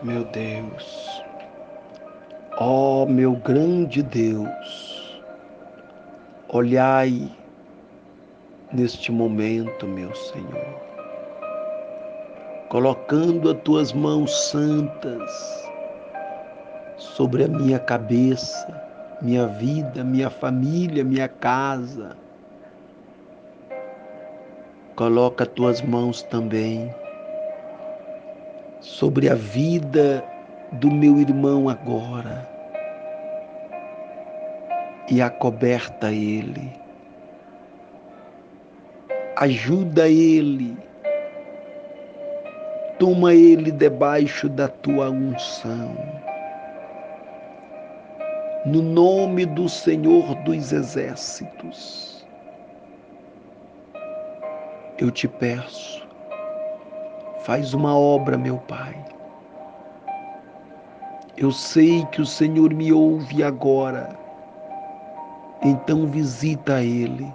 meu Deus, ó meu grande Deus, olhai neste momento, meu Senhor, colocando as tuas mãos santas sobre a minha cabeça, minha vida, minha família, minha casa. Coloca as tuas mãos também sobre a vida do meu irmão agora e acoberta ele. Ajuda ele. Toma ele debaixo da tua unção. No nome do Senhor dos Exércitos, eu te peço, Faz uma obra, meu Pai. Eu sei que o Senhor me ouve agora, então visita Ele.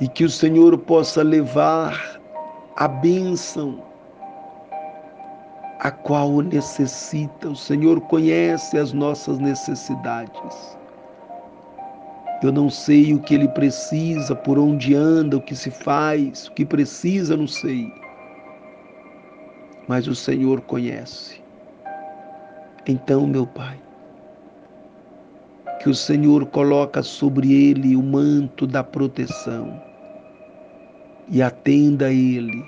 E que o Senhor possa levar a bênção a qual necessita. O Senhor conhece as nossas necessidades. Eu não sei o que ele precisa, por onde anda, o que se faz, o que precisa, não sei. Mas o Senhor conhece. Então, meu Pai, que o Senhor coloca sobre ele o manto da proteção e atenda a ele.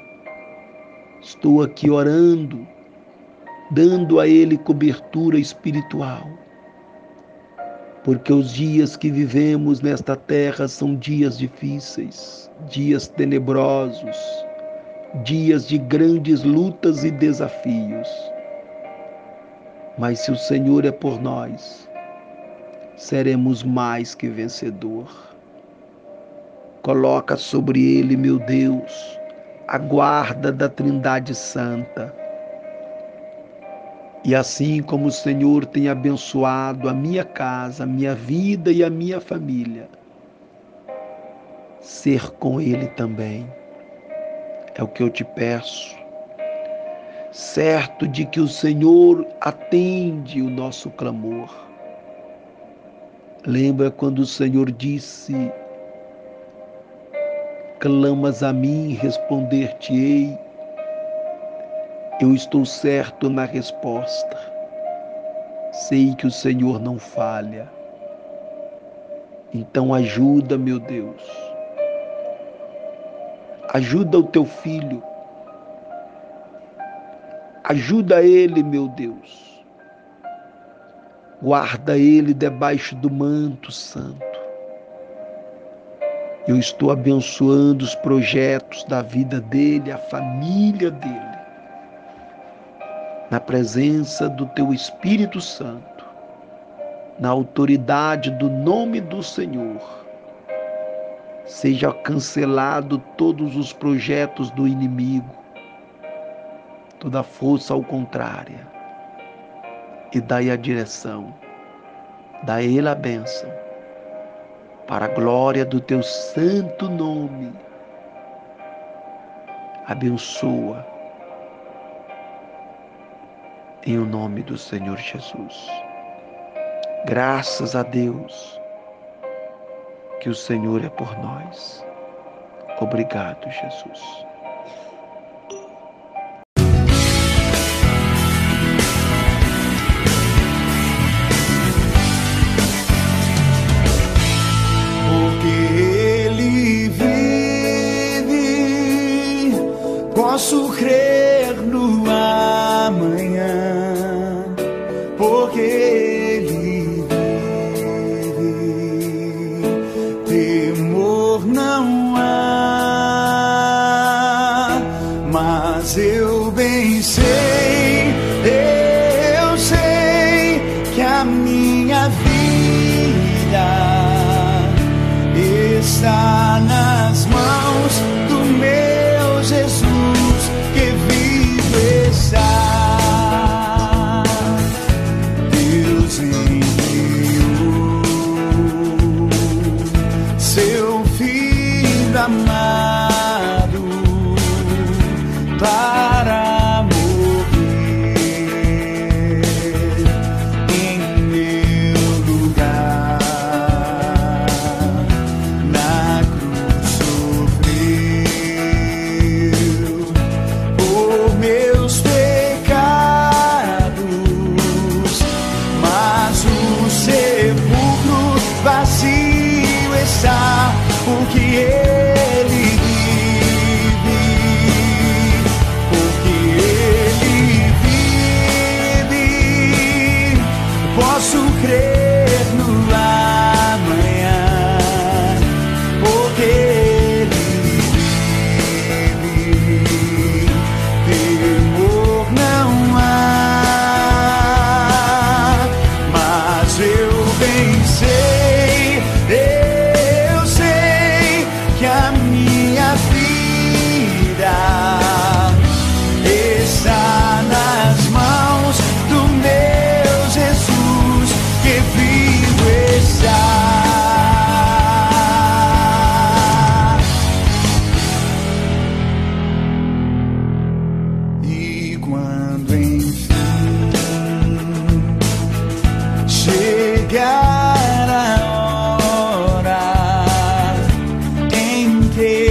Estou aqui orando, dando a ele cobertura espiritual porque os dias que vivemos nesta terra são dias difíceis, dias tenebrosos, dias de grandes lutas e desafios. Mas se o Senhor é por nós, seremos mais que vencedor. Coloca sobre ele, meu Deus, a guarda da Trindade Santa e assim como o Senhor tem abençoado a minha casa, a minha vida e a minha família, ser com Ele também. É o que eu te peço. Certo de que o Senhor atende o nosso clamor. Lembra quando o Senhor disse: Clamas a mim, responder-te-ei eu estou certo na resposta. Sei que o Senhor não falha. Então ajuda, meu Deus. Ajuda o teu filho. Ajuda ele, meu Deus. Guarda ele debaixo do manto santo. Eu estou abençoando os projetos da vida dele, a família dele na presença do teu Espírito Santo, na autoridade do nome do Senhor, seja cancelado todos os projetos do inimigo, toda força ao contrária, e dai a direção, dá ele a bênção, para a glória do teu santo nome. Abençoa em o nome do Senhor Jesus. Graças a Deus que o Senhor é por nós. Obrigado, Jesus. Está nas mãos do meu Jesus que vive está. amado para morrer. Hey.